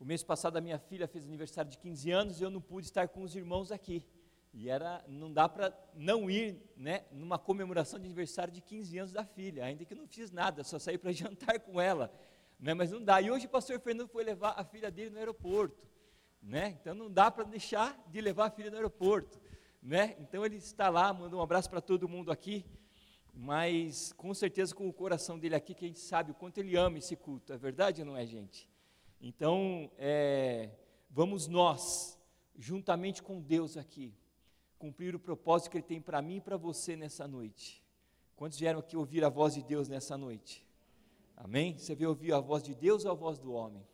O mês passado a minha filha fez aniversário de 15 anos e eu não pude estar com os irmãos aqui. E era, não dá para não ir, né, numa comemoração de aniversário de 15 anos da filha, ainda que eu não fiz nada, só saí para jantar com ela, né, mas não dá. E hoje o pastor Fernando foi levar a filha dele no aeroporto, né? Então não dá para deixar de levar a filha no aeroporto, né? Então ele está lá, mandou um abraço para todo mundo aqui, mas com certeza com o coração dele aqui, que a gente sabe o quanto ele ama esse culto, é verdade ou não é, gente? Então, é, vamos nós, juntamente com Deus aqui, cumprir o propósito que Ele tem para mim e para você nessa noite. Quantos vieram aqui ouvir a voz de Deus nessa noite? Amém? Você veio ouvir a voz de Deus ou a voz do homem?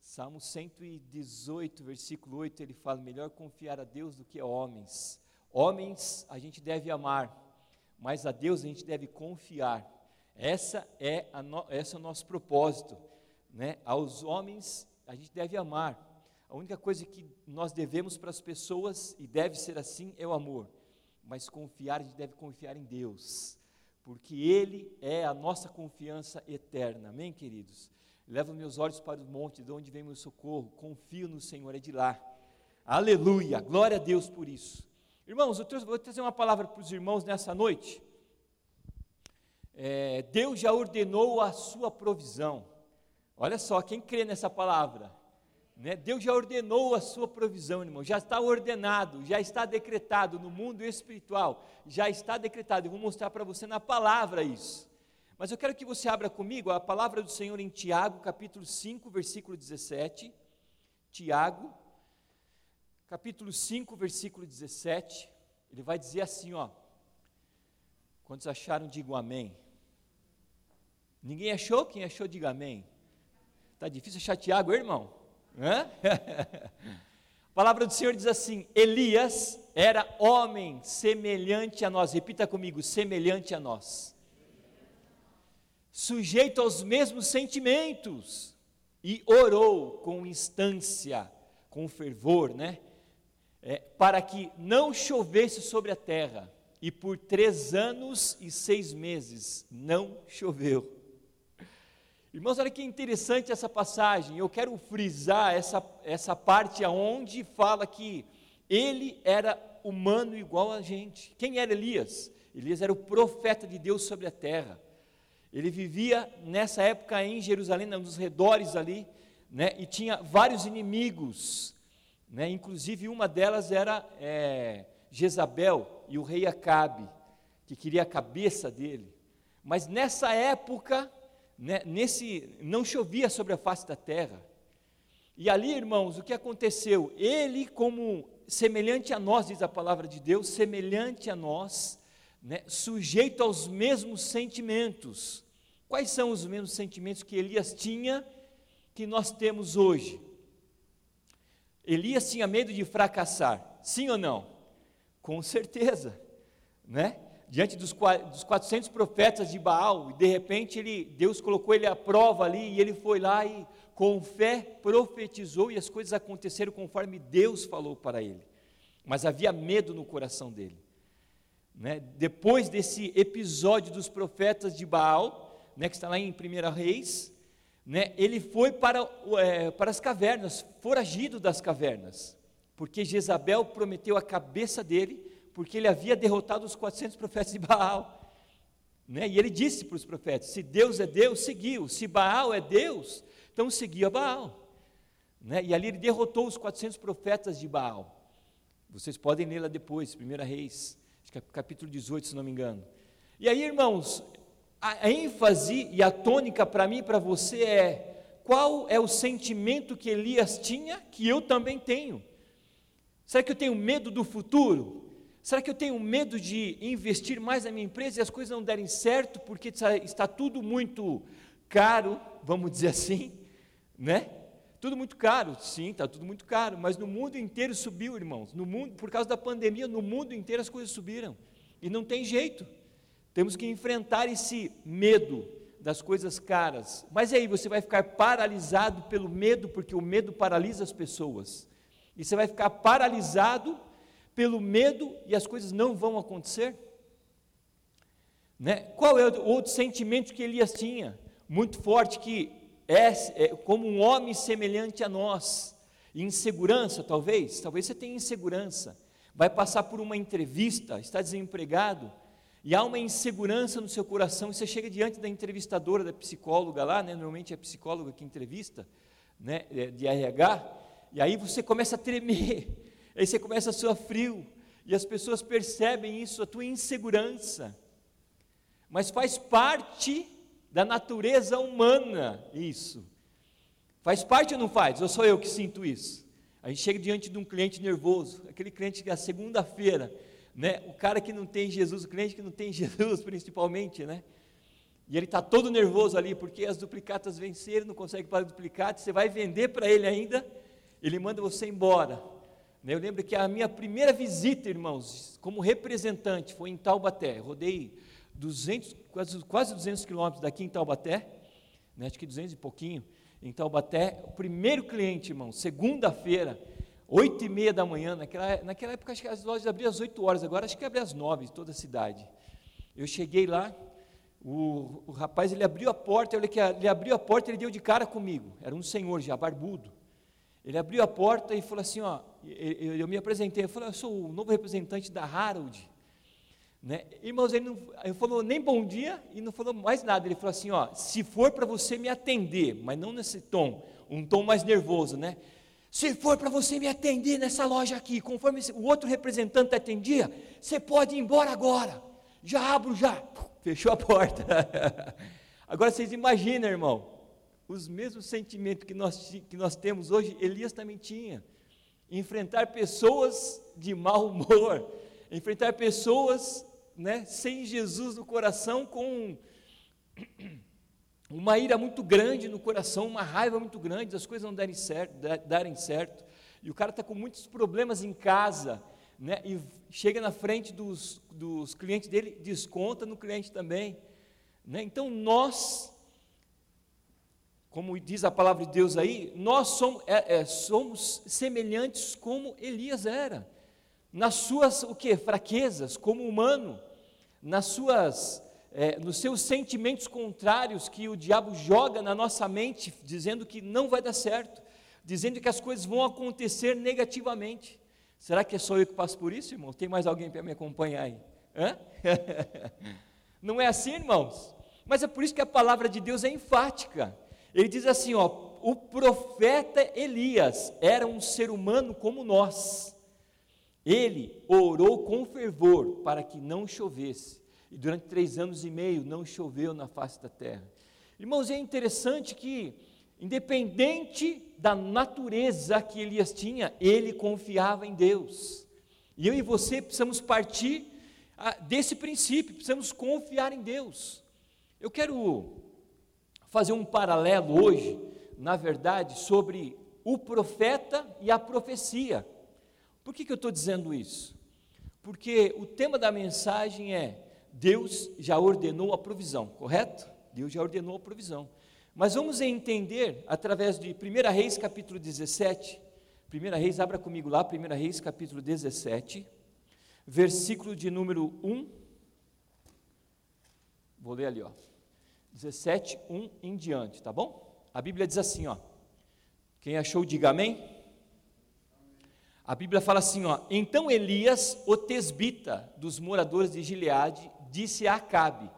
Salmo 118, versículo 8, ele fala: melhor confiar a Deus do que a homens. Homens a gente deve amar, mas a Deus a gente deve confiar. Essa é, a no, esse é o nosso propósito. Né? Aos homens a gente deve amar, a única coisa que nós devemos para as pessoas, e deve ser assim, é o amor. Mas confiar, a gente deve confiar em Deus, porque Ele é a nossa confiança eterna. Amém, queridos? Levo meus olhos para o monte, de onde vem meu socorro. Confio no Senhor, é de lá. Aleluia, glória a Deus por isso. Irmãos, eu vou trazer uma palavra para os irmãos nessa noite. É, Deus já ordenou a sua provisão. Olha só, quem crê nessa palavra? Né? Deus já ordenou a sua provisão, irmão, já está ordenado, já está decretado no mundo espiritual, já está decretado. Eu vou mostrar para você na palavra isso. Mas eu quero que você abra comigo a palavra do Senhor em Tiago, capítulo 5, versículo 17. Tiago, capítulo 5, versículo 17. Ele vai dizer assim, ó. Quantos acharam, digam amém. Ninguém achou? Quem achou, diga amém. Está difícil achar Tiago, irmão? A palavra do Senhor diz assim: Elias era homem semelhante a nós, repita comigo, semelhante a nós, sujeito aos mesmos sentimentos, e orou com instância, com fervor, né? É, para que não chovesse sobre a terra, e por três anos e seis meses não choveu. Irmãos, olha que interessante essa passagem. Eu quero frisar essa, essa parte aonde fala que ele era humano igual a gente. Quem era Elias? Elias era o profeta de Deus sobre a terra. Ele vivia nessa época em Jerusalém, nos redores ali, né, e tinha vários inimigos, né, inclusive uma delas era é, Jezabel e o rei Acabe, que queria a cabeça dele. Mas nessa época, né, nesse, não chovia sobre a face da terra. E ali, irmãos, o que aconteceu? Ele, como semelhante a nós, diz a palavra de Deus, semelhante a nós, né, sujeito aos mesmos sentimentos. Quais são os mesmos sentimentos que Elias tinha que nós temos hoje? Elias tinha medo de fracassar, sim ou não? Com certeza, né? Diante dos, dos 400 profetas de Baal, e de repente ele, Deus colocou ele à prova ali, e ele foi lá e com fé profetizou, e as coisas aconteceram conforme Deus falou para ele. Mas havia medo no coração dele. Né? Depois desse episódio dos profetas de Baal, né, que está lá em 1 Reis, né, ele foi para, é, para as cavernas, foragido das cavernas, porque Jezabel prometeu a cabeça dele porque ele havia derrotado os 400 profetas de Baal. Né? E ele disse para os profetas: se Deus é Deus, seguiu, se Baal é Deus, então seguia Baal. Né? E ali ele derrotou os 400 profetas de Baal. Vocês podem ler lá depois, 1 Reis, é capítulo 18, se não me engano. E aí, irmãos, a ênfase e a tônica para mim e para você é: qual é o sentimento que Elias tinha que eu também tenho? Será que eu tenho medo do futuro? Será que eu tenho medo de investir mais na minha empresa e as coisas não derem certo porque está tudo muito caro, vamos dizer assim, né? Tudo muito caro, sim, está tudo muito caro, mas no mundo inteiro subiu, irmãos. No mundo, por causa da pandemia, no mundo inteiro as coisas subiram. E não tem jeito. Temos que enfrentar esse medo das coisas caras. Mas aí você vai ficar paralisado pelo medo, porque o medo paralisa as pessoas. E você vai ficar paralisado pelo medo e as coisas não vão acontecer? Né? Qual é o outro sentimento que Elias tinha? Muito forte, que é, é como um homem semelhante a nós, insegurança talvez, talvez você tenha insegurança, vai passar por uma entrevista, está desempregado, e há uma insegurança no seu coração, e você chega diante da entrevistadora, da psicóloga lá, né, normalmente é a psicóloga que entrevista, né, é, de RH, e aí você começa a tremer, aí você começa a suar frio, e as pessoas percebem isso, a tua insegurança, mas faz parte da natureza humana isso. Faz parte ou não faz? Ou sou eu que sinto isso? A gente chega diante de um cliente nervoso, aquele cliente que é a segunda-feira, né? O cara que não tem Jesus, o cliente que não tem Jesus, principalmente, né? E ele está todo nervoso ali, porque as duplicatas venceram, não consegue pagar duplicata, você vai vender para ele ainda, ele manda você embora. Né? Eu lembro que a minha primeira visita, irmãos, como representante, foi em Taubaté. Rodei 200, quase, quase 200 quilômetros daqui em Taubaté, né, acho que 200 e pouquinho, em Taubaté, o primeiro cliente, irmão, segunda-feira, 8 e meia da manhã, naquela, naquela época acho que as lojas abriam às 8 horas, agora acho que abre às 9, toda a cidade. Eu cheguei lá, o, o rapaz ele abriu a porta, eu que ele abriu a porta, ele deu de cara comigo, era um senhor já, barbudo. Ele abriu a porta e falou assim, ó, eu, me apresentei, eu falei, eu sou o novo representante da Harold, né? Irmãos, ele não ele falou nem bom dia e não falou mais nada. Ele falou assim: ó, se for para você me atender, mas não nesse tom, um tom mais nervoso, né? Se for para você me atender nessa loja aqui, conforme o outro representante atendia, você pode ir embora agora. Já abro, já. Fechou a porta. agora vocês imaginam, irmão, os mesmos sentimentos que nós, que nós temos hoje, Elias também tinha. Enfrentar pessoas de mau humor, enfrentar pessoas né, sem Jesus no coração, com uma ira muito grande no coração, uma raiva muito grande, as coisas não darem certo, darem certo, e o cara está com muitos problemas em casa, né, e chega na frente dos, dos clientes dele, desconta no cliente também. Né? Então nós, como diz a palavra de Deus aí, nós somos, é, é, somos semelhantes como Elias era nas suas o que fraquezas como humano, nas suas é, nos seus sentimentos contrários que o diabo joga na nossa mente, dizendo que não vai dar certo, dizendo que as coisas vão acontecer negativamente. Será que é só eu que passo por isso, irmão? Tem mais alguém para me acompanhar aí? Hã? não é assim, irmãos? Mas é por isso que a palavra de Deus é enfática. Ele diz assim, ó, o profeta Elias era um ser humano como nós ele orou com fervor para que não chovesse, e durante três anos e meio não choveu na face da terra. Irmãos, é interessante que, independente da natureza que Elias tinha, ele confiava em Deus. E eu e você precisamos partir ah, desse princípio, precisamos confiar em Deus. Eu quero fazer um paralelo hoje, na verdade, sobre o profeta e a profecia. Por que, que eu estou dizendo isso? Porque o tema da mensagem é: Deus já ordenou a provisão, correto? Deus já ordenou a provisão. Mas vamos entender através de 1 Reis capítulo 17. 1 Reis, abra comigo lá, 1 Reis capítulo 17, versículo de número 1. Vou ler ali, ó. 17, 1 em diante, tá bom? A Bíblia diz assim, ó. Quem achou, diga amém. A Bíblia fala assim, ó, então Elias, o tesbita dos moradores de Gileade, disse a Acabe,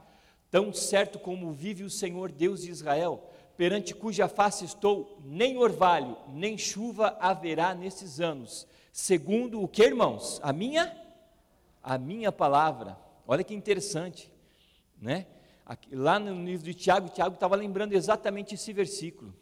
tão certo como vive o Senhor Deus de Israel, perante cuja face estou, nem orvalho, nem chuva haverá nesses anos, segundo o que, irmãos? A minha a minha palavra. Olha que interessante, né? Lá no livro de Tiago, Tiago estava lembrando exatamente esse versículo,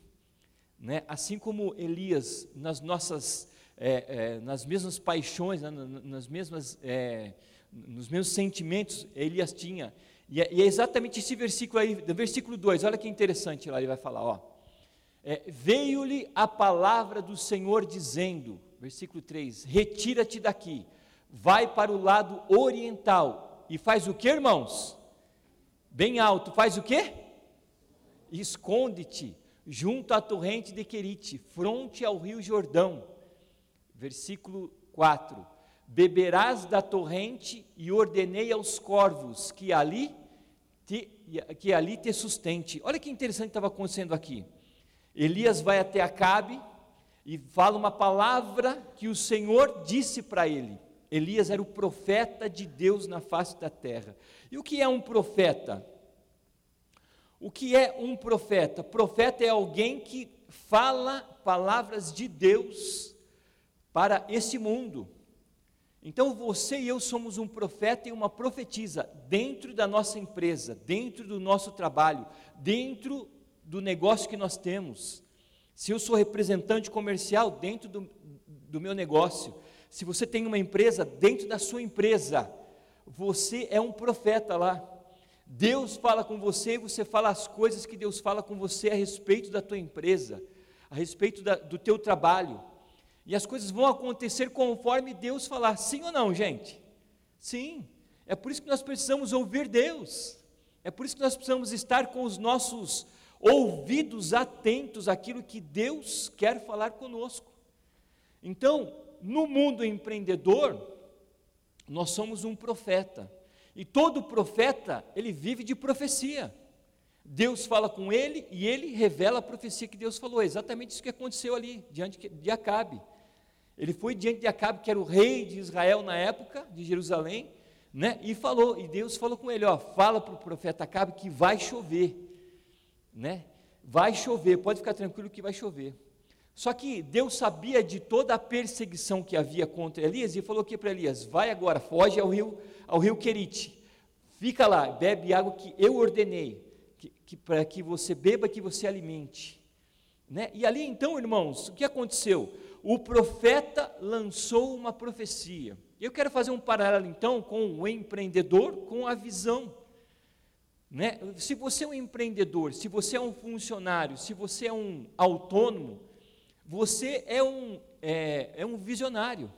né? Assim como Elias nas nossas é, é, nas mesmas paixões, né, nas mesmas, é, nos mesmos sentimentos Elias tinha. E é, e é, exatamente esse versículo aí, do versículo 2, olha que interessante lá, ele vai falar, ó. É, Veio-lhe a palavra do Senhor dizendo, versículo 3, retira-te daqui, vai para o lado oriental, e faz o que, irmãos? Bem alto, faz o que? Esconde-te junto à torrente de Querite, fronte ao rio Jordão versículo 4: Beberás da torrente e ordenei aos corvos que ali te, que ali te sustente. Olha que interessante estava acontecendo aqui. Elias vai até Acabe e fala uma palavra que o Senhor disse para ele. Elias era o profeta de Deus na face da terra. E o que é um profeta? O que é um profeta? Profeta é alguém que fala palavras de Deus para esse mundo. Então você e eu somos um profeta e uma profetisa dentro da nossa empresa, dentro do nosso trabalho, dentro do negócio que nós temos. Se eu sou representante comercial dentro do, do meu negócio, se você tem uma empresa dentro da sua empresa, você é um profeta lá. Deus fala com você e você fala as coisas que Deus fala com você a respeito da tua empresa, a respeito da, do teu trabalho. E as coisas vão acontecer conforme Deus falar, sim ou não, gente? Sim. É por isso que nós precisamos ouvir Deus. É por isso que nós precisamos estar com os nossos ouvidos atentos àquilo que Deus quer falar conosco. Então, no mundo empreendedor, nós somos um profeta. E todo profeta, ele vive de profecia. Deus fala com ele e ele revela a profecia que Deus falou. É exatamente isso que aconteceu ali, diante de Acabe. Ele foi diante de Acabe, que era o rei de Israel na época, de Jerusalém, né? E falou, e Deus falou com ele, ó, fala para o profeta Acabe que vai chover, né? Vai chover, pode ficar tranquilo que vai chover. Só que Deus sabia de toda a perseguição que havia contra Elias e falou aqui para Elias: vai agora, foge ao rio, ao rio Querite, fica lá, bebe água que eu ordenei, que, que para que você beba, que você alimente. Né? E ali então, irmãos, o que aconteceu? o profeta lançou uma profecia. Eu quero fazer um paralelo então com o empreendedor, com a visão. Né? Se você é um empreendedor, se você é um funcionário, se você é um autônomo, você é um, é, é um visionário.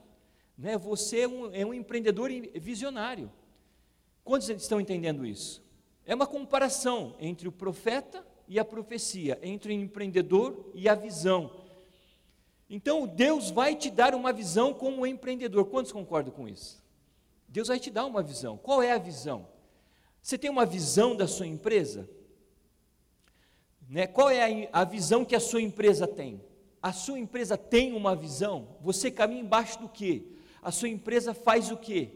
Né? Você é um, é um empreendedor visionário. Quantos estão entendendo isso? É uma comparação entre o profeta e a profecia, entre o empreendedor e a visão. Então, Deus vai te dar uma visão como um empreendedor. Quantos concordam com isso? Deus vai te dar uma visão. Qual é a visão? Você tem uma visão da sua empresa? Né? Qual é a, a visão que a sua empresa tem? A sua empresa tem uma visão? Você caminha embaixo do quê? A sua empresa faz o quê?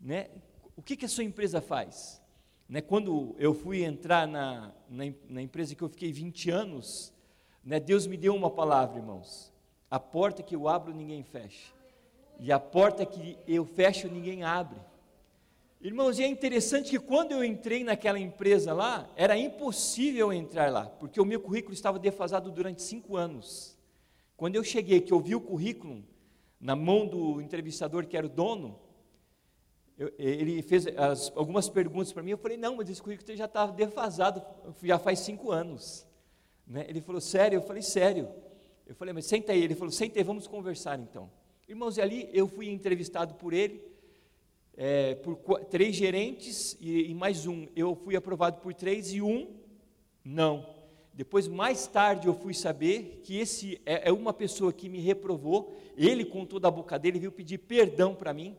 Né? O que, que a sua empresa faz? Né? Quando eu fui entrar na, na, na empresa que eu fiquei 20 anos, né? Deus me deu uma palavra, irmãos. A porta que eu abro, ninguém fecha. E a porta que eu fecho, ninguém abre. Irmãos, e é interessante que quando eu entrei naquela empresa lá, era impossível entrar lá, porque o meu currículo estava defasado durante cinco anos. Quando eu cheguei, que eu vi o currículo na mão do entrevistador, que era o dono, eu, ele fez as, algumas perguntas para mim, eu falei, não, mas esse currículo já estava defasado, já faz cinco anos. Né? Ele falou, sério? Eu falei, sério. Eu falei, mas senta aí. Ele falou, senta aí, vamos conversar então. Irmãos, ali eu fui entrevistado por ele, é, por três gerentes e, e, mais um. Eu fui aprovado por três e um, não. Depois, mais tarde, eu fui saber que esse é, é uma pessoa que me reprovou. Ele, com toda a boca dele, veio pedir perdão para mim.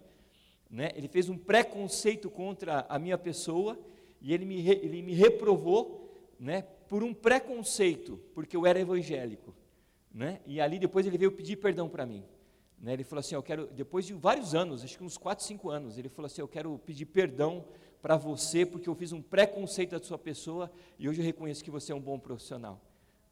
Né? Ele fez um preconceito contra a minha pessoa e ele me, ele me reprovou né, por um preconceito, porque eu era evangélico. Né? E ali depois ele veio pedir perdão para mim. Né? Ele falou assim: Eu quero, depois de vários anos, acho que uns 4, 5 anos, ele falou assim: Eu quero pedir perdão para você, porque eu fiz um preconceito da sua pessoa e hoje eu reconheço que você é um bom profissional.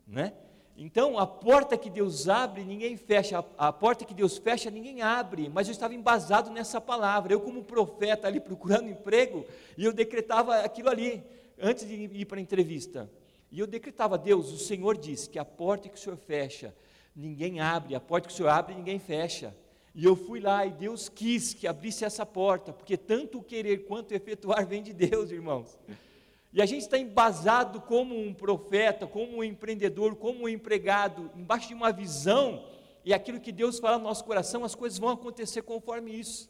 Né? Então, a porta que Deus abre, ninguém fecha, a, a, porta que Deus fecha, ninguém abre, mas eu estava embasado nessa palavra. Eu, como profeta, ali procurando emprego, e eu decretava aquilo ali, antes de ir para a entrevista. E eu decretava, Deus, o Senhor disse que a porta que o Senhor fecha, ninguém abre, a porta que o Senhor abre, ninguém fecha. E eu fui lá e Deus quis que abrisse essa porta, porque tanto o querer quanto o efetuar vem de Deus, irmãos. E a gente está embasado como um profeta, como um empreendedor, como um empregado, embaixo de uma visão, e aquilo que Deus fala no nosso coração, as coisas vão acontecer conforme isso.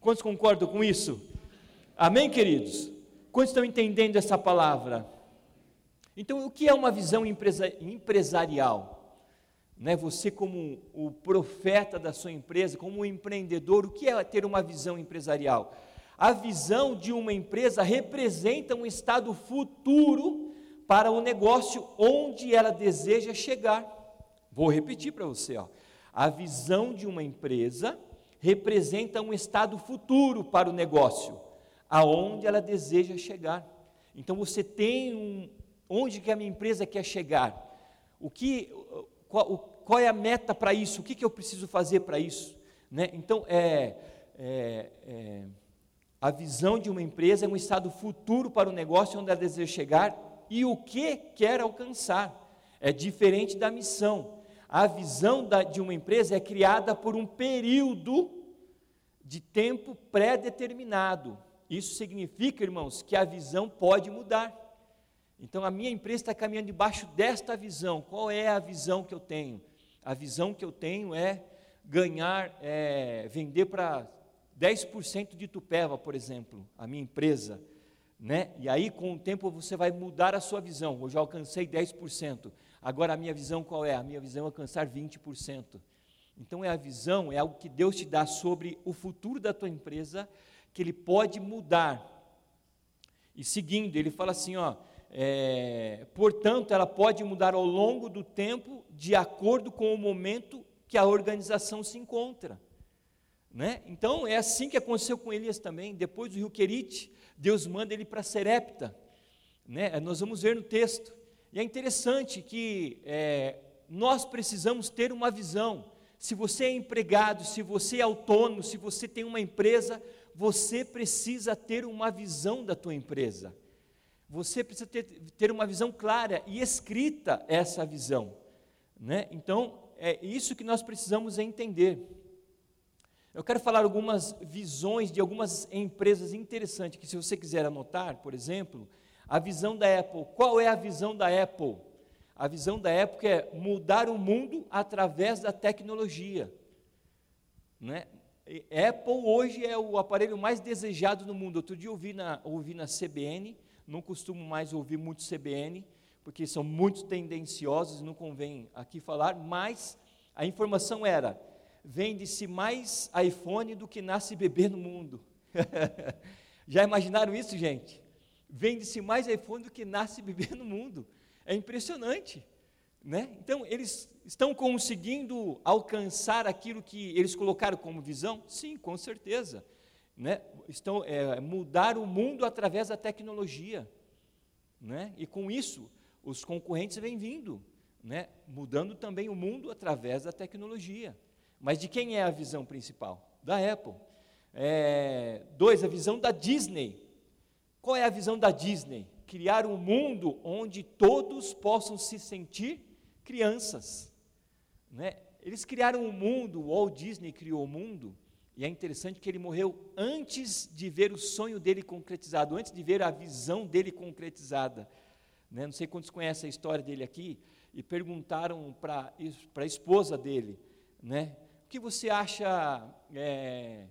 Quantos concordam com isso? Amém, queridos? Quantos estão entendendo essa palavra? Então, o que é uma visão empresarial? Né, você, como o profeta da sua empresa, como um empreendedor, o que é ter uma visão empresarial? A visão de uma empresa representa um estado futuro para o negócio onde ela deseja chegar. Vou repetir para você, ó. A visão de uma empresa representa um estado futuro para o negócio, aonde ela deseja chegar. Então você tem um onde que a minha empresa quer chegar? O que qual, qual é a meta para isso? O que, que eu preciso fazer para isso? Né? Então é, é, é a visão de uma empresa é um estado futuro para o negócio onde ela deseja chegar e o que quer alcançar. É diferente da missão. A visão da, de uma empresa é criada por um período de tempo pré-determinado. Isso significa, irmãos, que a visão pode mudar. Então, a minha empresa está caminhando debaixo desta visão. Qual é a visão que eu tenho? A visão que eu tenho é ganhar, é, vender para 10% de Tupéva, por exemplo, a minha empresa. Né? E aí, com o tempo, você vai mudar a sua visão. Eu já alcancei 10%. Agora, a minha visão qual é? A minha visão é alcançar 20%. Então, é a visão, é algo que Deus te dá sobre o futuro da tua empresa, que Ele pode mudar. E seguindo, ele fala assim: ó, é, portanto, ela pode mudar ao longo do tempo, de acordo com o momento que a organização se encontra. Né? Então, é assim que aconteceu com Elias também. Depois do rio Querite, Deus manda ele para Serepta. Né? Nós vamos ver no texto. E é interessante que é, nós precisamos ter uma visão. Se você é empregado, se você é autônomo, se você tem uma empresa, você precisa ter uma visão da tua empresa. Você precisa ter, ter uma visão clara e escrita essa visão. Né? Então, é isso que nós precisamos entender. Eu quero falar algumas visões de algumas empresas interessantes, que se você quiser anotar, por exemplo, a visão da Apple. Qual é a visão da Apple? A visão da Apple é mudar o mundo através da tecnologia. Né? Apple hoje é o aparelho mais desejado no mundo. Outro dia eu ouvi na, ouvi na CBN, não costumo mais ouvir muito CBN, porque são muito tendenciosos, não convém aqui falar, mas a informação era vende-se mais iPhone do que nasce bebê no mundo. Já imaginaram isso, gente? Vende-se mais iPhone do que nasce bebê no mundo. É impressionante. Né? Então, eles estão conseguindo alcançar aquilo que eles colocaram como visão? Sim, com certeza. Né? Estão é, mudar o mundo através da tecnologia. Né? E com isso, os concorrentes vêm vindo, né? mudando também o mundo através da tecnologia. Mas de quem é a visão principal? Da Apple. É, dois, a visão da Disney. Qual é a visão da Disney? Criar um mundo onde todos possam se sentir crianças. Né? Eles criaram um mundo, o Walt Disney criou o mundo, e é interessante que ele morreu antes de ver o sonho dele concretizado, antes de ver a visão dele concretizada. Né? Não sei quantos conhecem a história dele aqui, e perguntaram para a esposa dele, né? O que você acha é,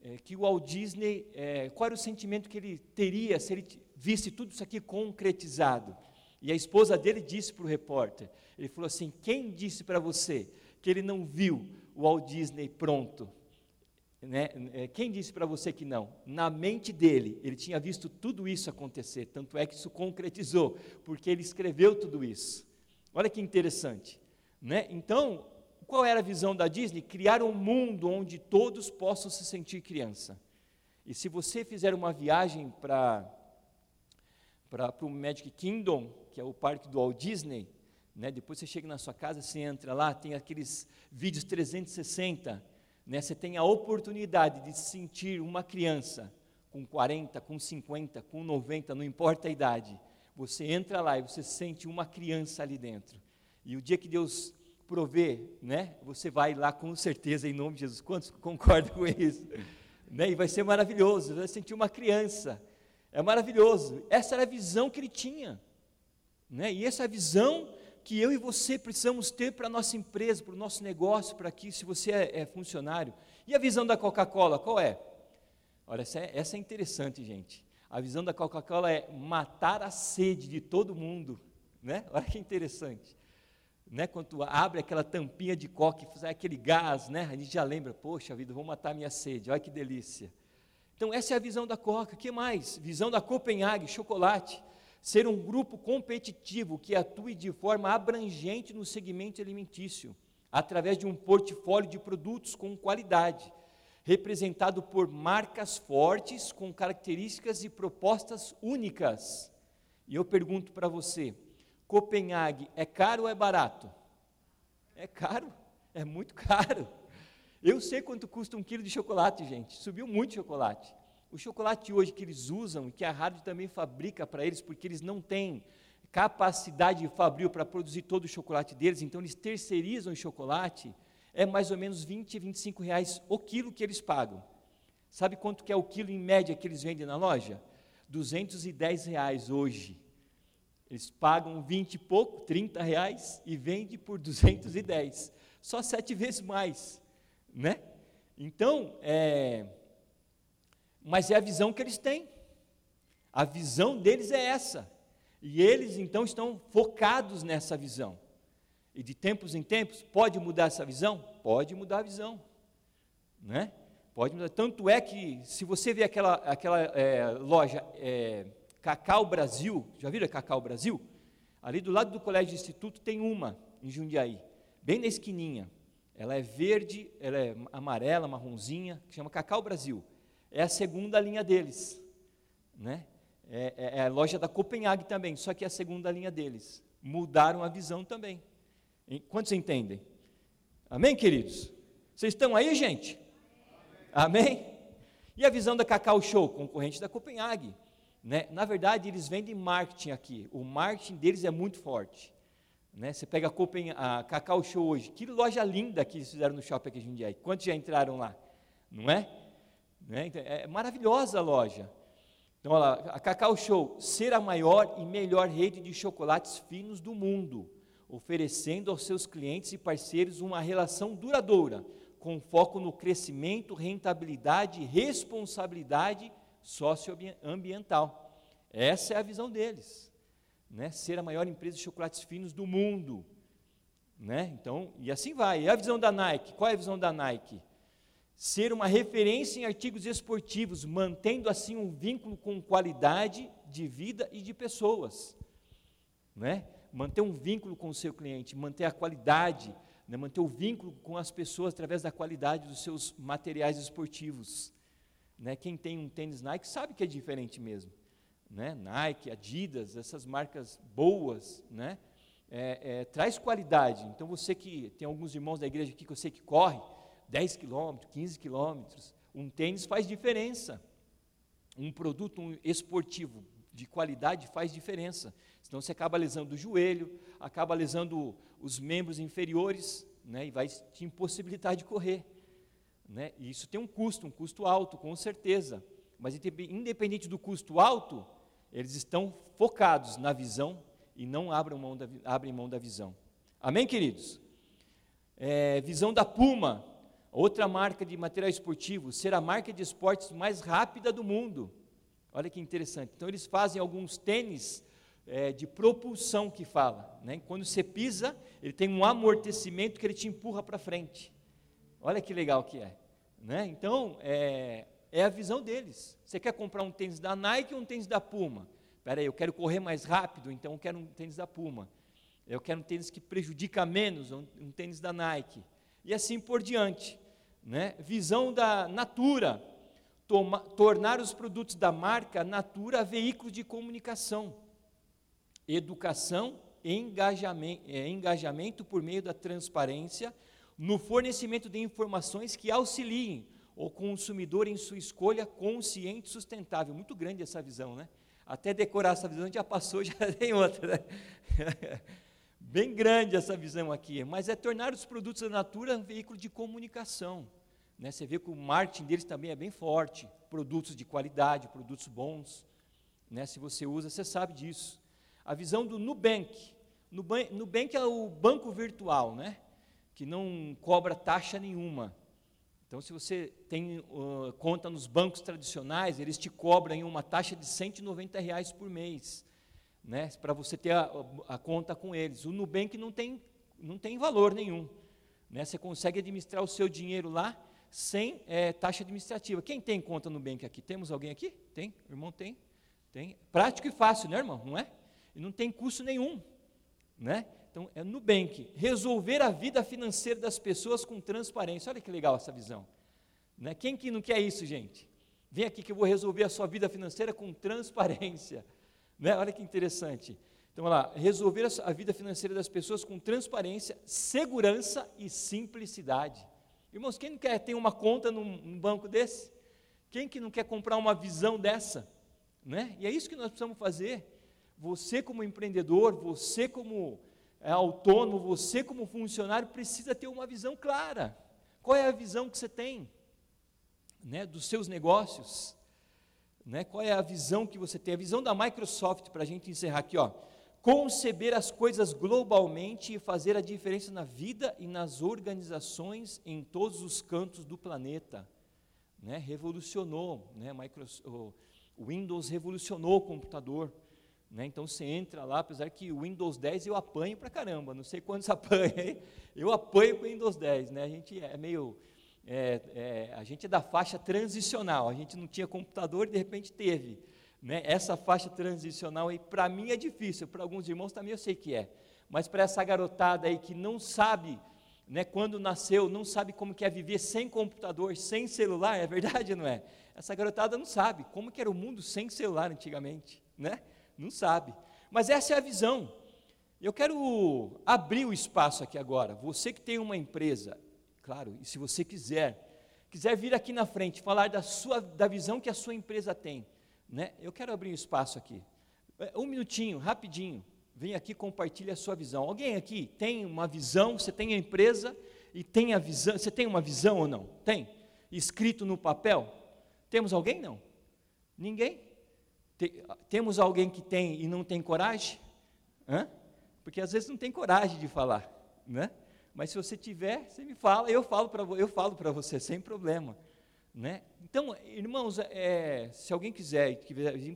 é, que o Walt Disney, é, qual era o sentimento que ele teria se ele visse tudo isso aqui concretizado? E a esposa dele disse para o repórter, ele falou assim, quem disse para você que ele não viu o Walt Disney pronto? Né? É, quem disse para você que não? Na mente dele, ele tinha visto tudo isso acontecer, tanto é que isso concretizou, porque ele escreveu tudo isso. Olha que interessante. Né? Então, qual era a visão da Disney? Criar um mundo onde todos possam se sentir criança. E se você fizer uma viagem para o Magic Kingdom, que é o parque do Walt Disney, né, depois você chega na sua casa, você entra lá, tem aqueles vídeos 360, né, você tem a oportunidade de se sentir uma criança com 40, com 50, com 90, não importa a idade. Você entra lá e você sente uma criança ali dentro. E o dia que Deus prover, né? Você vai lá com certeza em nome de Jesus. Quantos concordam com isso? Né? E vai ser maravilhoso, vai sentir uma criança. É maravilhoso. Essa era a visão que ele tinha. Né? E essa é visão que eu e você precisamos ter para a nossa empresa, para o nosso negócio, para aqui, se você é, é, funcionário. E a visão da Coca-Cola, qual é? Olha, essa é, essa é interessante, gente. A visão da Coca-Cola é matar a sede de todo mundo. Né? Olha que interessante né, quando abre aquela tampinha de coque, sai aquele gás, né, a gente já lembra, poxa vida, vou matar minha sede, olha que delícia. Então essa é a visão da Coca, que mais? Visão da Copenhague, chocolate. Ser um grupo competitivo que atue de forma abrangente no segmento alimentício, através de um portfólio de produtos com qualidade, representado por marcas fortes com características e propostas únicas. E eu pergunto para você: Copenhague é caro ou é barato? É caro, é muito caro. Eu sei quanto custa um quilo de chocolate, gente. Subiu muito chocolate. O chocolate hoje que eles usam, que a rádio também fabrica para eles, porque eles não têm capacidade de fabril para produzir todo o chocolate deles, então eles terceirizam o chocolate, é mais ou menos 20, 25 reais o quilo que eles pagam. Sabe quanto que é o quilo em média que eles vendem na loja? 210 reais hoje. Eles pagam 20 e pouco, 30 reais, e vende por 210. Só sete vezes mais, né? Então, é, mas é a visão que eles têm. A visão deles é essa. E eles então estão focados nessa visão. E de tempos em tempos, pode mudar essa visão? Pode mudar a visão. Né? Pode mudar. Tanto é que, se você vê aquela, aquela é, loja é, Cacau Brasil, já viram Cacau Brasil? Ali do lado do Colégio Instituto tem uma, em Jundiaí, bem na esquininha. Ela é verde, ela é amarela, marronzinha, que chama Cacau Brasil é a segunda linha deles, né? É, é, é, a loja da Copenhague também, só que é a segunda linha deles. Mudaram a visão também. Quantos entendem? Amém, queridos? Vocês estão aí, gente? Amém? E a visão da Cacau Show, concorrente da Copenhague? Né? Na verdade, eles vendem marketing aqui. O marketing deles é muito forte. Né? Você pega a, Copen, a Cacau Show hoje. Que loja linda que eles fizeram no shopping aqui em Jundiaí. Quantos já entraram lá? Não é? Né? Então, é maravilhosa a loja. Então, olha lá, a Cacau Show, ser a maior e melhor rede de chocolates finos do mundo, oferecendo aos seus clientes e parceiros uma relação duradoura, com foco no crescimento, rentabilidade e responsabilidade socioambiental. Essa é a visão deles, né? Ser a maior empresa de chocolates finos do mundo, né? Então, e assim vai. E a visão da Nike? Qual é a visão da Nike? Ser uma referência em artigos esportivos, mantendo assim um vínculo com qualidade de vida e de pessoas, né? Manter um vínculo com o seu cliente, manter a qualidade, né? manter o vínculo com as pessoas através da qualidade dos seus materiais esportivos, né? Quem tem um tênis Nike sabe que é diferente mesmo, né? Nike, Adidas, essas marcas boas, né? É, é, traz qualidade. Então você que tem alguns irmãos da igreja aqui que eu sei que corre, 10 quilômetros, 15 quilômetros. Um tênis faz diferença. Um produto um esportivo de qualidade faz diferença. Senão você acaba lesando o joelho, acaba lesando os membros inferiores, né, e vai te impossibilitar de correr. Né? E isso tem um custo, um custo alto, com certeza. Mas independente do custo alto, eles estão focados na visão e não abrem mão da, abrem mão da visão. Amém, queridos? É, visão da Puma, Outra marca de material esportivo, ser a marca de esportes mais rápida do mundo. Olha que interessante. Então, eles fazem alguns tênis é, de propulsão que fala. Né? Quando você pisa, ele tem um amortecimento que ele te empurra para frente. Olha que legal que é. Né? Então, é, é a visão deles. Você quer comprar um tênis da Nike ou um tênis da Puma? Espera aí, eu quero correr mais rápido, então eu quero um tênis da Puma. Eu quero um tênis que prejudica menos, um, um tênis da Nike. E assim por diante né? visão da Natura, toma, tornar os produtos da marca Natura veículo de comunicação, educação engajamento, é, engajamento por meio da transparência no fornecimento de informações que auxiliem o consumidor em sua escolha consciente e sustentável. Muito grande essa visão, né? Até decorar essa visão já passou, já tem outra. Né? Bem grande essa visão aqui, mas é tornar os produtos da Natura um veículo de comunicação. Né? Você vê que o marketing deles também é bem forte, produtos de qualidade, produtos bons. Né? Se você usa, você sabe disso. A visão do Nubank. Nubank, é o banco virtual, né? que não cobra taxa nenhuma. Então, se você tem uh, conta nos bancos tradicionais, eles te cobram uma taxa de 190 reais por mês, né, para você ter a, a, conta com eles. O Nubank não tem, não tem valor nenhum. Né, você consegue administrar o seu dinheiro lá sem é, taxa administrativa. Quem tem conta no Nubank aqui? Temos alguém aqui? Tem? O irmão tem? Tem. Prático e fácil, né, irmão? Não é? E não tem custo nenhum, né? Então, é Nubank, resolver a vida financeira das pessoas com transparência. Olha que legal essa visão. Né? Quem que não quer isso, gente? Vem aqui que eu vou resolver a sua vida financeira com transparência. Né? Olha que interessante. Então, olha lá, resolver a vida financeira das pessoas com transparência, segurança e simplicidade. Irmãos, quem não quer ter uma conta num, num banco desse? Quem que não quer comprar uma visão dessa? Né? E é isso que nós precisamos fazer. Você como empreendedor, você como é, autônomo, você como funcionário precisa ter uma visão clara. Qual é a visão que você tem, né, dos seus negócios? Né? Qual é a visão que você tem? A visão da Microsoft para a gente encerrar aqui, ó. Conceber as coisas globalmente e fazer a diferença na vida e nas organizações em todos os cantos do planeta. Né? Revolucionou, né? Microsoft, o Windows revolucionou o computador. Né? Então você entra lá, apesar que o Windows 10 eu apanho pra caramba, não sei quantos apanha, eu apanho com o Windows 10, né? A gente é meio. É, é, a gente é da faixa transicional, a gente não tinha computador e de repente teve. Né? Essa faixa transicional aí, para mim é difícil, para alguns irmãos também eu sei que é. Mas para essa garotada aí que não sabe, né, quando nasceu, não sabe como que é viver sem computador, sem celular, é verdade ou não é? Essa garotada não sabe como que era o mundo sem celular antigamente, né? Não sabe. Mas essa é a visão. Eu quero abrir o espaço aqui agora. Você que tem uma empresa, claro, e se você quiser, quiser vir aqui na frente falar da sua da visão que a sua empresa tem, né? Eu quero abrir o espaço aqui. É, um minutinho, rapidinho. Vem aqui compartilha a sua visão. Alguém aqui tem uma visão? Você tem a empresa e tem a visão? Você tem uma visão ou não? Tem? Escrito no papel? Temos alguém? Não. Ninguém? Temos alguém que tem e não tem coragem? Hã? Porque às vezes não tem coragem de falar, né? Mas se você tiver, você me fala, eu falo para eu falo para você sem problema, né? Então, irmãos, é, se alguém quiser,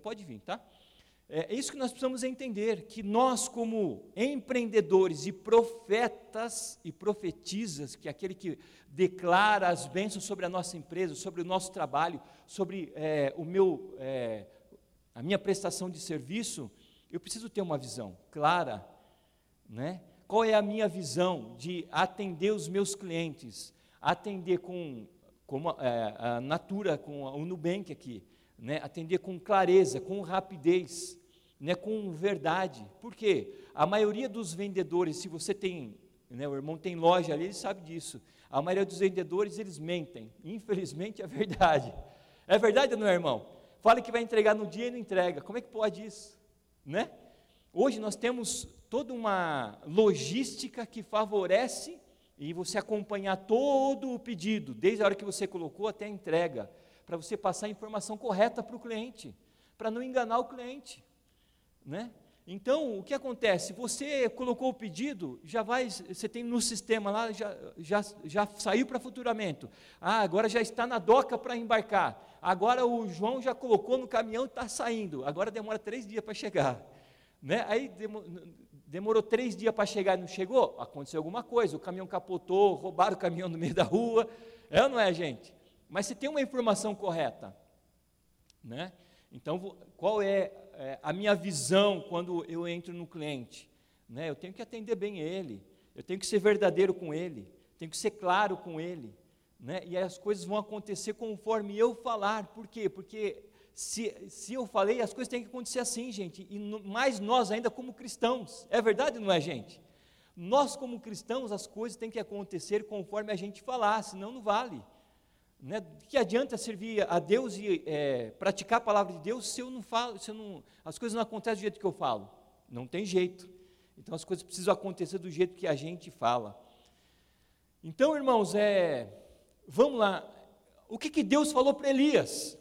pode vir, tá? É, é isso que nós precisamos entender, que nós como empreendedores e profetas e profetizas, que é aquele que declara as bênçãos sobre a nossa empresa, sobre o nosso trabalho, sobre é, o meu é, a minha prestação de serviço, eu preciso ter uma visão clara, né? Qual é a minha visão de atender os meus clientes, atender com, como é, a Natura, com o Nubank aqui, né? atender com clareza, com rapidez, né? com verdade. Por quê? A maioria dos vendedores, se você tem, né, o irmão tem loja ali, ele sabe disso. A maioria dos vendedores, eles mentem. Infelizmente é verdade. É verdade ou não é, irmão? fala que vai entregar no dia e não entrega. Como é que pode isso? Né? Hoje nós temos toda uma logística que favorece e você acompanhar todo o pedido, desde a hora que você colocou até a entrega, para você passar a informação correta para o cliente, para não enganar o cliente, né? Então, o que acontece? Você colocou o pedido, já vai, você tem no sistema lá, já, já, já saiu para faturamento. Ah, agora já está na doca para embarcar. Agora o João já colocou no caminhão e está saindo. Agora demora três dias para chegar. Né? Aí demorou três dias para chegar e não chegou? Aconteceu alguma coisa, o caminhão capotou, roubaram o caminhão no meio da rua. É ou não é, gente? Mas se tem uma informação correta, né? Então, qual é, é, a minha visão quando eu entro no cliente? Né? Eu tenho que atender bem ele, eu tenho que ser verdadeiro com ele, tenho que ser claro com ele, né? e as coisas vão acontecer conforme eu falar, por quê? Porque se, se eu falei, as coisas têm que acontecer assim, gente, e no, mais nós ainda como cristãos, é verdade ou não é, gente? Nós como cristãos, as coisas têm que acontecer conforme a gente falar, senão não vale. Né? Que adianta servir a Deus e é, praticar a palavra de Deus se eu não falo, se eu não, as coisas não acontecem do jeito que eu falo? Não tem jeito. Então as coisas precisam acontecer do jeito que a gente fala. Então, irmãos, é, vamos lá. O que, que Deus falou para Elias?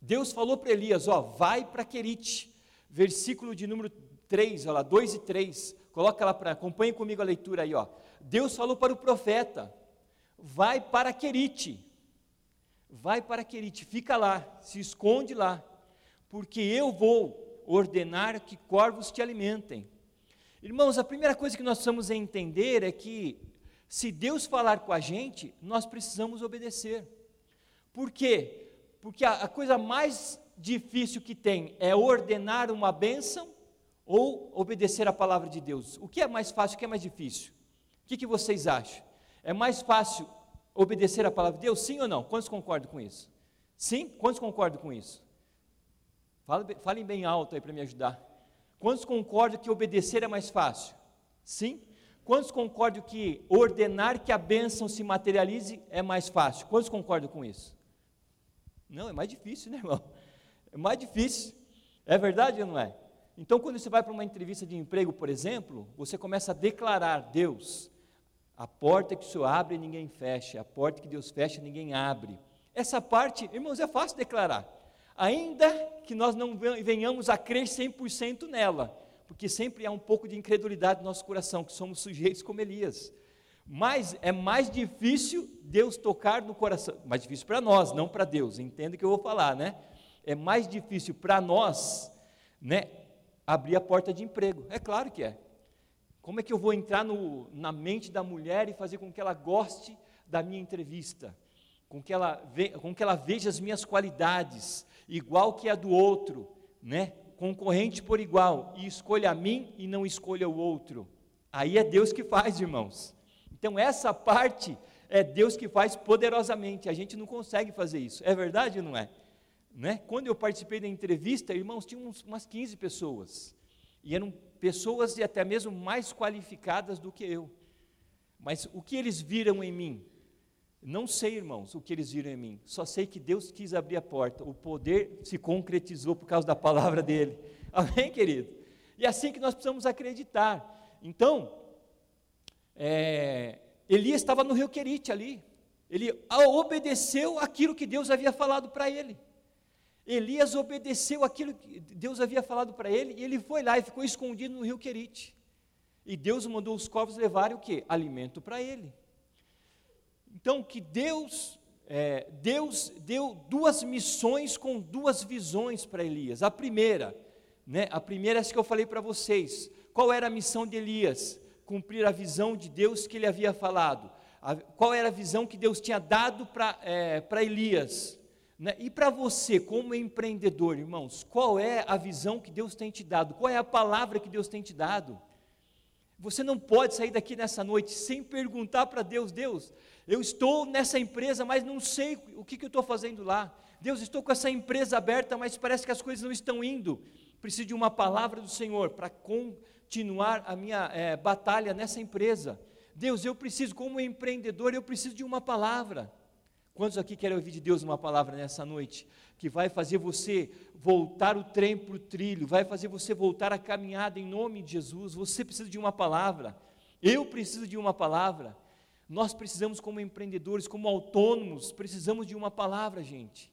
Deus falou para Elias, ó, vai para Querite, versículo de número 3, olha lá, 2 e 3. Coloca lá para, acompanhe comigo a leitura aí, ó. Deus falou para o profeta: vai para Querite. Vai para Querite, fica lá, se esconde lá, porque eu vou ordenar que corvos te alimentem. Irmãos, a primeira coisa que nós precisamos entender é que, se Deus falar com a gente, nós precisamos obedecer. Por quê? Porque a, a coisa mais difícil que tem é ordenar uma bênção ou obedecer a palavra de Deus? O que é mais fácil, o que é mais difícil? O que, que vocês acham? É mais fácil obedecer a palavra de Deus, sim ou não? Quantos concordam com isso? Sim? Quantos concordam com isso? Falem bem alto aí para me ajudar. Quantos concordam que obedecer é mais fácil? Sim? Quantos concordam que ordenar que a bênção se materialize é mais fácil? Quantos concordam com isso? Não, é mais difícil, né, irmão? É mais difícil. É verdade ou não é? Então, quando você vai para uma entrevista de emprego, por exemplo, você começa a declarar: Deus, a porta que o Senhor abre, ninguém fecha, a porta que Deus fecha, ninguém abre. Essa parte, irmãos, é fácil declarar, ainda que nós não venhamos a crer 100% nela, porque sempre há um pouco de incredulidade no nosso coração, que somos sujeitos como Elias. Mas é mais difícil Deus tocar no coração, mais difícil para nós, não para Deus, entenda o que eu vou falar, né? É mais difícil para nós, né, abrir a porta de emprego. É claro que é. Como é que eu vou entrar no, na mente da mulher e fazer com que ela goste da minha entrevista? Com que ela, ve, com que ela veja as minhas qualidades, igual que a do outro, né? concorrente por igual, e escolha a mim e não escolha o outro. Aí é Deus que faz, irmãos. Então, essa parte é Deus que faz poderosamente, a gente não consegue fazer isso. É verdade ou não é? Né? Quando eu participei da entrevista, irmãos, tinha umas 15 pessoas, e eram pessoas e até mesmo mais qualificadas do que eu. Mas o que eles viram em mim? Não sei, irmãos, o que eles viram em mim. Só sei que Deus quis abrir a porta. O poder se concretizou por causa da palavra dele. Amém, querido? E é assim que nós precisamos acreditar. Então, é, Elias estava no rio Querite ali. Ele obedeceu aquilo que Deus havia falado para ele. Elias obedeceu aquilo que Deus havia falado para ele e ele foi lá e ficou escondido no rio Querite. E Deus mandou os corvos levarem o que? Alimento para ele. Então, que Deus, é, Deus deu duas missões com duas visões para Elias. A primeira, né, a primeira é essa que eu falei para vocês. Qual era a missão de Elias? Cumprir a visão de Deus que ele havia falado. A, qual era a visão que Deus tinha dado para é, Elias? Né? E para você, como empreendedor, irmãos, qual é a visão que Deus tem te dado? Qual é a palavra que Deus tem te dado? Você não pode sair daqui nessa noite sem perguntar para Deus: Deus, eu estou nessa empresa, mas não sei o que, que eu estou fazendo lá. Deus, estou com essa empresa aberta, mas parece que as coisas não estão indo. Preciso de uma palavra do Senhor para continuar a minha é, batalha nessa empresa. Deus, eu preciso, como empreendedor, eu preciso de uma palavra. Quantos aqui querem ouvir de Deus uma palavra nessa noite? Que vai fazer você voltar o trem para o trilho, vai fazer você voltar a caminhada em nome de Jesus. Você precisa de uma palavra, eu preciso de uma palavra. Nós precisamos, como empreendedores, como autônomos, precisamos de uma palavra, gente.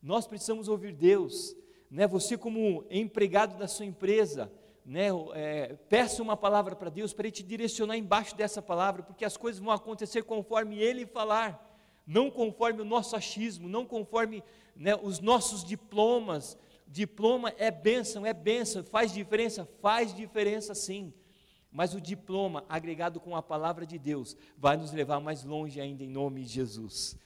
Nós precisamos ouvir Deus. Né? Você, como empregado da sua empresa, né, é, peça uma palavra para Deus, para Ele te direcionar embaixo dessa palavra, porque as coisas vão acontecer conforme Ele falar não conforme o nosso achismo, não conforme né, os nossos diplomas. Diploma é bênção, é bênção, faz diferença? Faz diferença sim. Mas o diploma, agregado com a palavra de Deus, vai nos levar mais longe ainda em nome de Jesus.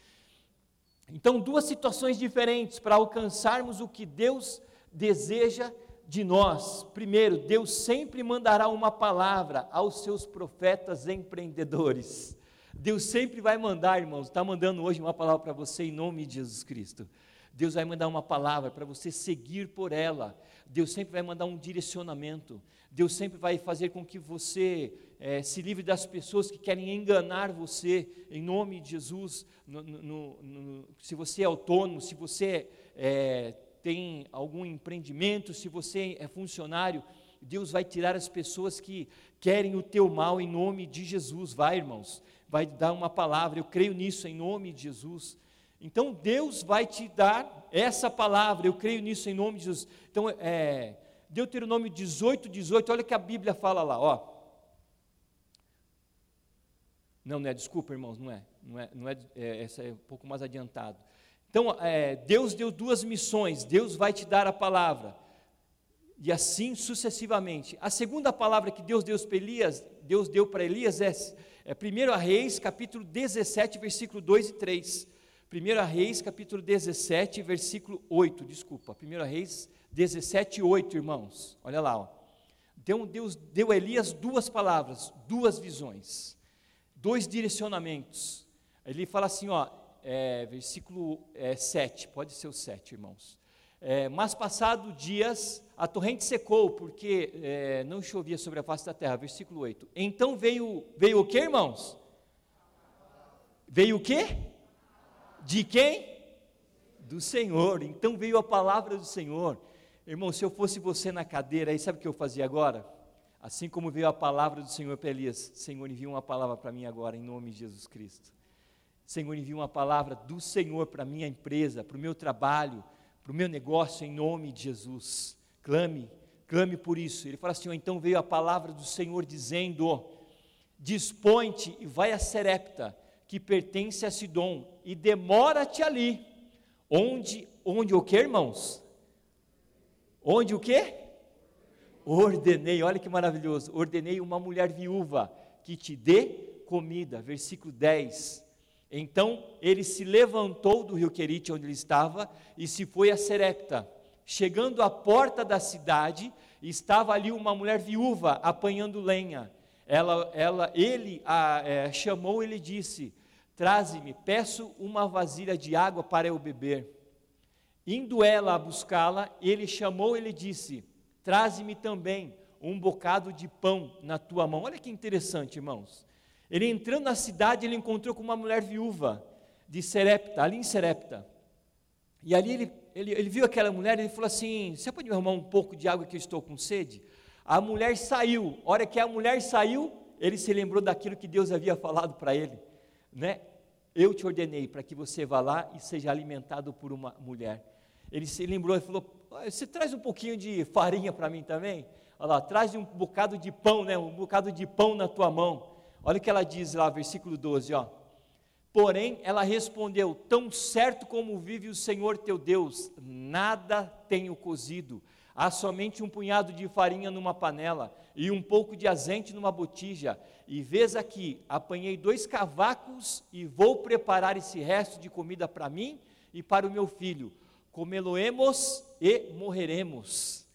Então, duas situações diferentes para alcançarmos o que Deus deseja de nós. Primeiro, Deus sempre mandará uma palavra aos seus profetas empreendedores. Deus sempre vai mandar, irmãos, está mandando hoje uma palavra para você em nome de Jesus Cristo. Deus vai mandar uma palavra para você seguir por ela. Deus sempre vai mandar um direcionamento. Deus sempre vai fazer com que você é, se livre das pessoas que querem enganar você, em nome de Jesus. No, no, no, se você é autônomo, se você é, tem algum empreendimento, se você é funcionário, Deus vai tirar as pessoas que querem o teu mal em nome de Jesus. Vai, irmãos vai dar uma palavra, eu creio nisso em nome de Jesus. Então Deus vai te dar essa palavra, eu creio nisso em nome de Jesus. Então, é, Deuteronômio 18, 18, olha que a Bíblia fala lá, ó. Não, não é, desculpa, irmãos, não é, não é, não é, é essa é um pouco mais adiantado. Então, é, Deus deu duas missões, Deus vai te dar a palavra, e assim sucessivamente. A segunda palavra que Deus deu para Elias, Deus deu para Elias é é 1 Reis, capítulo 17, versículo 2 e 3. 1 Reis, capítulo 17, versículo 8, desculpa. 1 Reis 17, 8, irmãos. Olha lá. Ó. Então Deus deu a Elias duas palavras, duas visões, dois direcionamentos. Ele fala assim, ó, é, versículo é, 7, pode ser o 7, irmãos. É, mas passado dias, a torrente secou, porque é, não chovia sobre a face da terra. Versículo 8. Então veio, veio o que, irmãos? Veio o que? De quem? Do Senhor. Então veio a palavra do Senhor. Irmão, se eu fosse você na cadeira, aí sabe o que eu fazia agora? Assim como veio a palavra do Senhor para Elias, Senhor, envia uma palavra para mim agora, em nome de Jesus Cristo. Senhor, envia uma palavra do Senhor para a minha empresa, para o meu trabalho, para o meu negócio, em nome de Jesus. Clame, clame por isso. Ele fala assim: ó, então veio a palavra do Senhor dizendo: Dispõe-te e vai a Serepta, que pertence a Sidom, e demora-te ali. Onde, onde o que, irmãos? Onde o que? Ordenei, olha que maravilhoso. Ordenei uma mulher viúva que te dê comida. Versículo 10. Então ele se levantou do rio Querite, onde ele estava, e se foi a Serepta. Chegando à porta da cidade, estava ali uma mulher viúva apanhando lenha. Ela, ela, ele a é, chamou e lhe disse: Traze-me, peço uma vasilha de água para eu beber. Indo ela a buscá-la, ele chamou e lhe disse: Traze-me também um bocado de pão na tua mão. Olha que interessante, irmãos. Ele entrando na cidade, ele encontrou com uma mulher viúva de Serepta, ali em Serepta. E ali ele, ele, ele viu aquela mulher e ele falou assim: Você pode me arrumar um pouco de água que eu estou com sede? A mulher saiu. A hora que a mulher saiu, ele se lembrou daquilo que Deus havia falado para ele, né? Eu te ordenei para que você vá lá e seja alimentado por uma mulher. Ele se lembrou e falou: Você traz um pouquinho de farinha para mim também? Olha lá, traz um bocado de pão, né? Um bocado de pão na tua mão. Olha o que ela diz lá, versículo 12, ó. Porém, ela respondeu: Tão certo como vive o Senhor teu Deus, nada tenho cozido. Há somente um punhado de farinha numa panela e um pouco de azeite numa botija. E vês aqui, apanhei dois cavacos e vou preparar esse resto de comida para mim e para o meu filho. Comê-lo-emos e morreremos.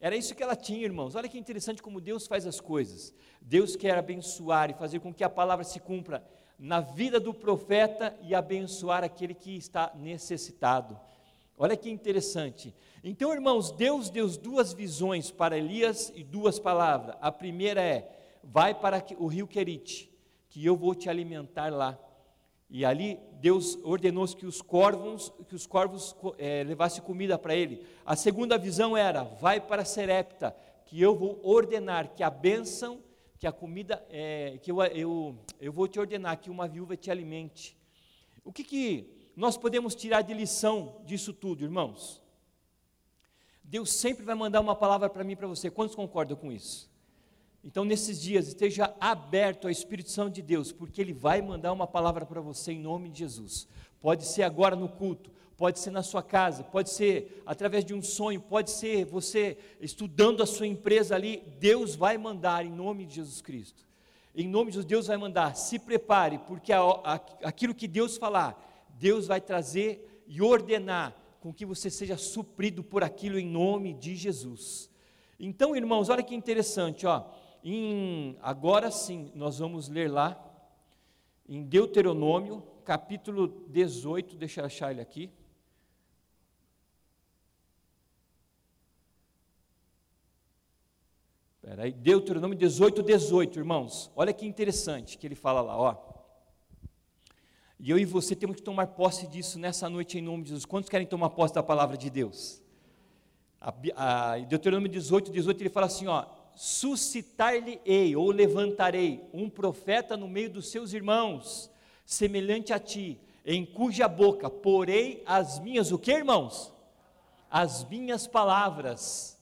Era isso que ela tinha, irmãos. Olha que interessante como Deus faz as coisas. Deus quer abençoar e fazer com que a palavra se cumpra na vida do profeta e abençoar aquele que está necessitado. Olha que interessante. Então, irmãos, Deus deu duas visões para Elias e duas palavras. A primeira é: vai para o rio Querite, que eu vou te alimentar lá. E ali Deus ordenou que os corvos, que os corvos é, levassem comida para ele. A segunda visão era: vai para Serepta, que eu vou ordenar que a bênção, que a comida, é, que eu, eu, eu vou te ordenar que uma viúva te alimente. O que, que nós podemos tirar de lição disso tudo, irmãos? Deus sempre vai mandar uma palavra para mim e para você. Quantos concordam com isso? Então, nesses dias, esteja aberto ao Espírito Santo de Deus, porque Ele vai mandar uma palavra para você em nome de Jesus. Pode ser agora no culto, pode ser na sua casa, pode ser através de um sonho, pode ser você estudando a sua empresa ali. Deus vai mandar em nome de Jesus Cristo. Em nome de Jesus, Deus vai mandar. Se prepare, porque a, a, aquilo que Deus falar, Deus vai trazer e ordenar com que você seja suprido por aquilo em nome de Jesus. Então, irmãos, olha que interessante, ó em, agora sim, nós vamos ler lá, em Deuteronômio, capítulo 18, deixa eu achar ele aqui. Espera aí, Deuteronômio 18, 18, irmãos. Olha que interessante que ele fala lá, ó. E eu e você temos que tomar posse disso nessa noite em nome de Jesus. Quantos querem tomar posse da palavra de Deus? A, a, Deuteronômio 18, 18, ele fala assim, ó, suscitar-lhe-ei ou levantarei um profeta no meio dos seus irmãos, semelhante a ti, em cuja boca porei as minhas, o que irmãos? As minhas palavras,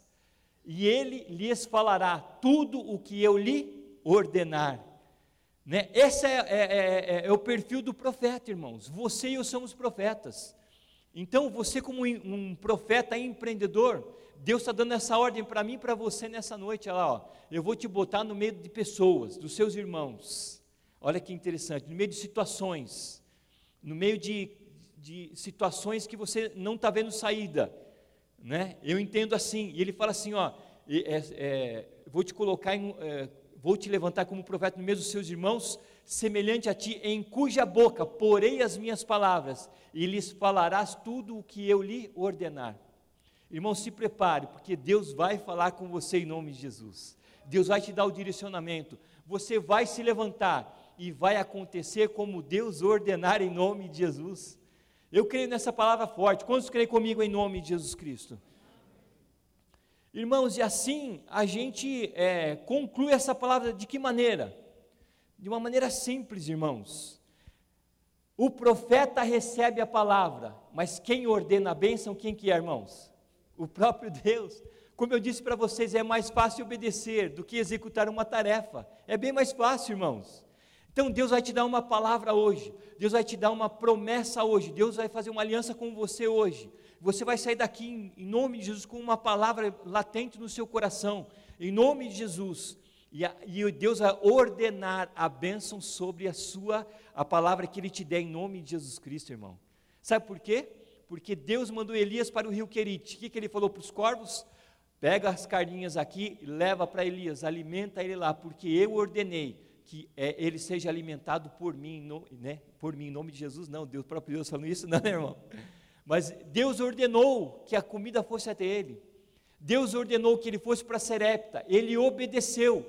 e ele lhes falará tudo o que eu lhe ordenar. Né? Esse é, é, é, é, é o perfil do profeta, irmãos. Você e eu somos profetas. Então, você, como um profeta empreendedor, Deus está dando essa ordem para mim e para você nessa noite. Olha lá, ó, eu vou te botar no meio de pessoas, dos seus irmãos. Olha que interessante, no meio de situações, no meio de, de situações que você não está vendo saída, né? Eu entendo assim. E ele fala assim, ó, é, é, vou te colocar, em, é, vou te levantar como profeta no meio dos seus irmãos, semelhante a ti, em cuja boca porei as minhas palavras, e lhes falarás tudo o que eu lhe ordenar. Irmão, se prepare, porque Deus vai falar com você em nome de Jesus. Deus vai te dar o direcionamento. Você vai se levantar e vai acontecer como Deus ordenar em nome de Jesus. Eu creio nessa palavra forte. Quantos creem comigo em nome de Jesus Cristo? Irmãos, e assim a gente é, conclui essa palavra de que maneira? De uma maneira simples, irmãos. O profeta recebe a palavra, mas quem ordena a bênção, quem que é, irmãos? O próprio Deus. Como eu disse para vocês, é mais fácil obedecer do que executar uma tarefa. É bem mais fácil, irmãos. Então Deus vai te dar uma palavra hoje, Deus vai te dar uma promessa hoje, Deus vai fazer uma aliança com você hoje. Você vai sair daqui em nome de Jesus com uma palavra latente no seu coração, em nome de Jesus. E, a, e Deus vai ordenar a bênção sobre a sua, a palavra que Ele te der em nome de Jesus Cristo, irmão. Sabe por quê? Porque Deus mandou Elias para o rio Querite. O que, que ele falou para os corvos? Pega as carninhas aqui e leva para Elias, alimenta ele lá, porque eu ordenei que é, ele seja alimentado por mim, no, né? por mim, em nome de Jesus, não, Deus, próprio Deus falando isso, não, né, irmão? Mas Deus ordenou que a comida fosse até ele, Deus ordenou que ele fosse para Serepta, ele obedeceu,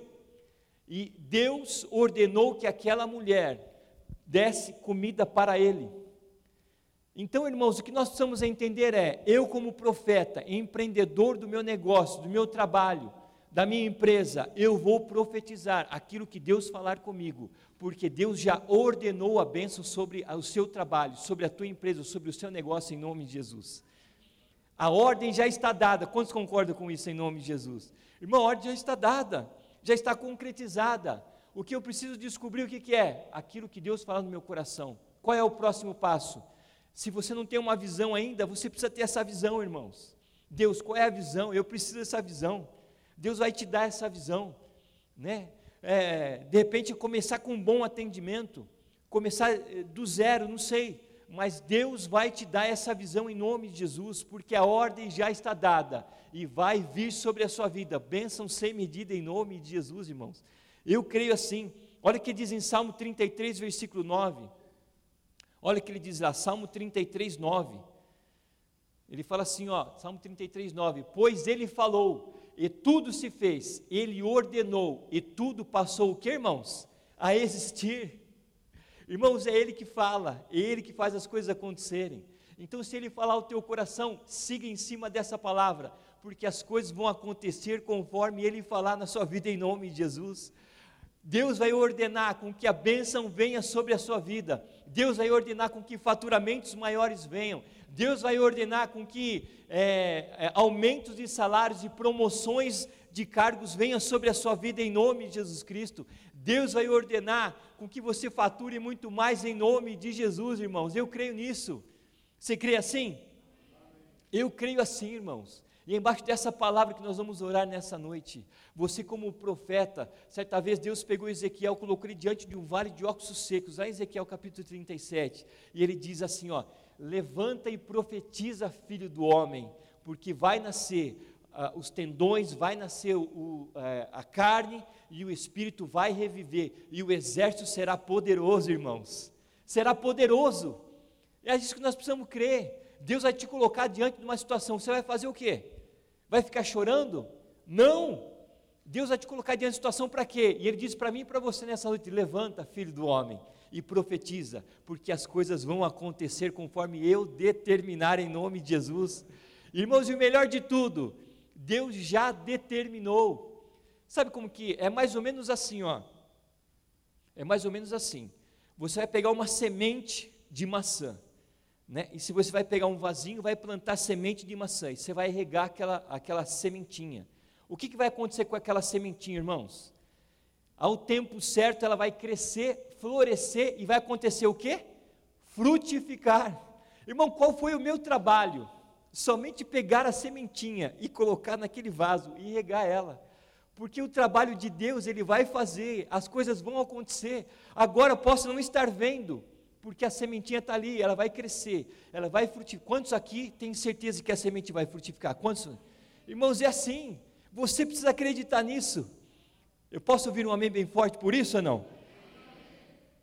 e Deus ordenou que aquela mulher desse comida para ele. Então, irmãos, o que nós precisamos entender é: eu, como profeta, empreendedor do meu negócio, do meu trabalho, da minha empresa, eu vou profetizar aquilo que Deus falar comigo, porque Deus já ordenou a bênção sobre o seu trabalho, sobre a tua empresa, sobre o seu negócio, em nome de Jesus. A ordem já está dada. Quantos concordam com isso em nome de Jesus? Irmão, a ordem já está dada, já está concretizada. O que eu preciso descobrir o que, que é? Aquilo que Deus fala no meu coração. Qual é o próximo passo? Se você não tem uma visão ainda, você precisa ter essa visão, irmãos. Deus, qual é a visão? Eu preciso dessa visão. Deus vai te dar essa visão, né? É, de repente começar com um bom atendimento, começar eh, do zero, não sei, mas Deus vai te dar essa visão em nome de Jesus, porque a ordem já está dada e vai vir sobre a sua vida, bênção sem medida em nome de Jesus, irmãos. Eu creio assim, olha o que diz em Salmo 33, versículo 9. Olha o que ele diz lá, Salmo 33, 9. Ele fala assim, ó, Salmo 33, 9: Pois ele falou, e tudo se fez, ele ordenou, e tudo passou o que, irmãos? A existir. Irmãos, é ele que fala, é ele que faz as coisas acontecerem. Então, se ele falar o teu coração, siga em cima dessa palavra, porque as coisas vão acontecer conforme ele falar na sua vida em nome de Jesus. Deus vai ordenar com que a bênção venha sobre a sua vida. Deus vai ordenar com que faturamentos maiores venham. Deus vai ordenar com que é, é, aumentos de salários e promoções de cargos venham sobre a sua vida em nome de Jesus Cristo. Deus vai ordenar com que você fature muito mais em nome de Jesus, irmãos. Eu creio nisso. Você crê assim? Eu creio assim, irmãos. E embaixo dessa palavra que nós vamos orar nessa noite, você como profeta, certa vez Deus pegou Ezequiel, colocou ele diante de um vale de óculos secos, lá em Ezequiel capítulo 37, e ele diz assim, ó, levanta e profetiza, filho do homem, porque vai nascer uh, os tendões, vai nascer o, uh, a carne e o espírito vai reviver, e o exército será poderoso, irmãos. Será poderoso. É isso que nós precisamos crer. Deus vai te colocar diante de uma situação, você vai fazer o quê? Vai ficar chorando? Não! Deus vai te colocar diante de situação para quê? E Ele diz para mim e para você nessa noite: levanta, filho do homem, e profetiza, porque as coisas vão acontecer conforme eu determinar em nome de Jesus. Irmãos, e o melhor de tudo, Deus já determinou. Sabe como que é mais ou menos assim, ó. É mais ou menos assim. Você vai pegar uma semente de maçã, né? E se você vai pegar um vasinho, vai plantar semente de maçã, e você vai regar aquela aquela sementinha. O que, que vai acontecer com aquela sementinha, irmãos? Ao tempo certo ela vai crescer florescer e vai acontecer o quê? Frutificar. Irmão, qual foi o meu trabalho? Somente pegar a sementinha e colocar naquele vaso e regar ela. Porque o trabalho de Deus ele vai fazer, as coisas vão acontecer. Agora posso não estar vendo, porque a sementinha está ali, ela vai crescer, ela vai frutificar. Quantos aqui têm certeza que a semente vai frutificar? Quantos? Irmãos, é assim, você precisa acreditar nisso. Eu posso ouvir um amém bem forte por isso ou não?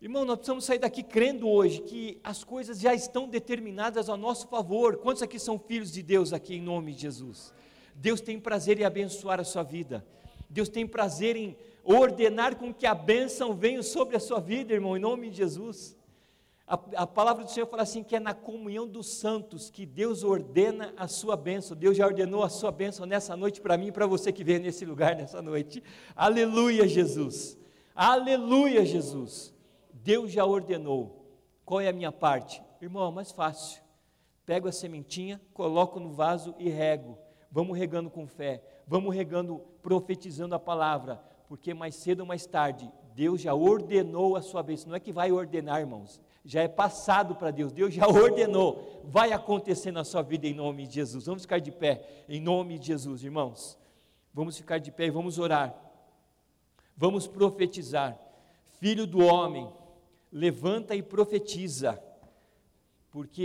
Irmão, nós precisamos sair daqui crendo hoje que as coisas já estão determinadas a nosso favor. Quantos aqui são filhos de Deus aqui em nome de Jesus? Deus tem prazer em abençoar a sua vida. Deus tem prazer em ordenar com que a bênção venha sobre a sua vida, irmão, em nome de Jesus. A, a, palavra do Senhor fala assim: que é na comunhão dos santos que Deus ordena a sua bênção. Deus já ordenou a sua bênção nessa noite para mim e para você que veio nesse lugar nessa noite. Aleluia, Jesus. Aleluia, Jesus. Deus já ordenou. Qual é a minha parte? Irmão, é mais fácil. Pego a sementinha, coloco no vaso e rego. Vamos regando com fé. Vamos regando, profetizando a palavra. Porque mais cedo ou mais tarde, Deus já ordenou a sua bênção. Não é que vai ordenar, irmãos já é passado para Deus, Deus já ordenou, vai acontecer na sua vida em nome de Jesus. Vamos ficar de pé em nome de Jesus, irmãos. Vamos ficar de pé e vamos orar. Vamos profetizar. Filho do homem, levanta e profetiza, porque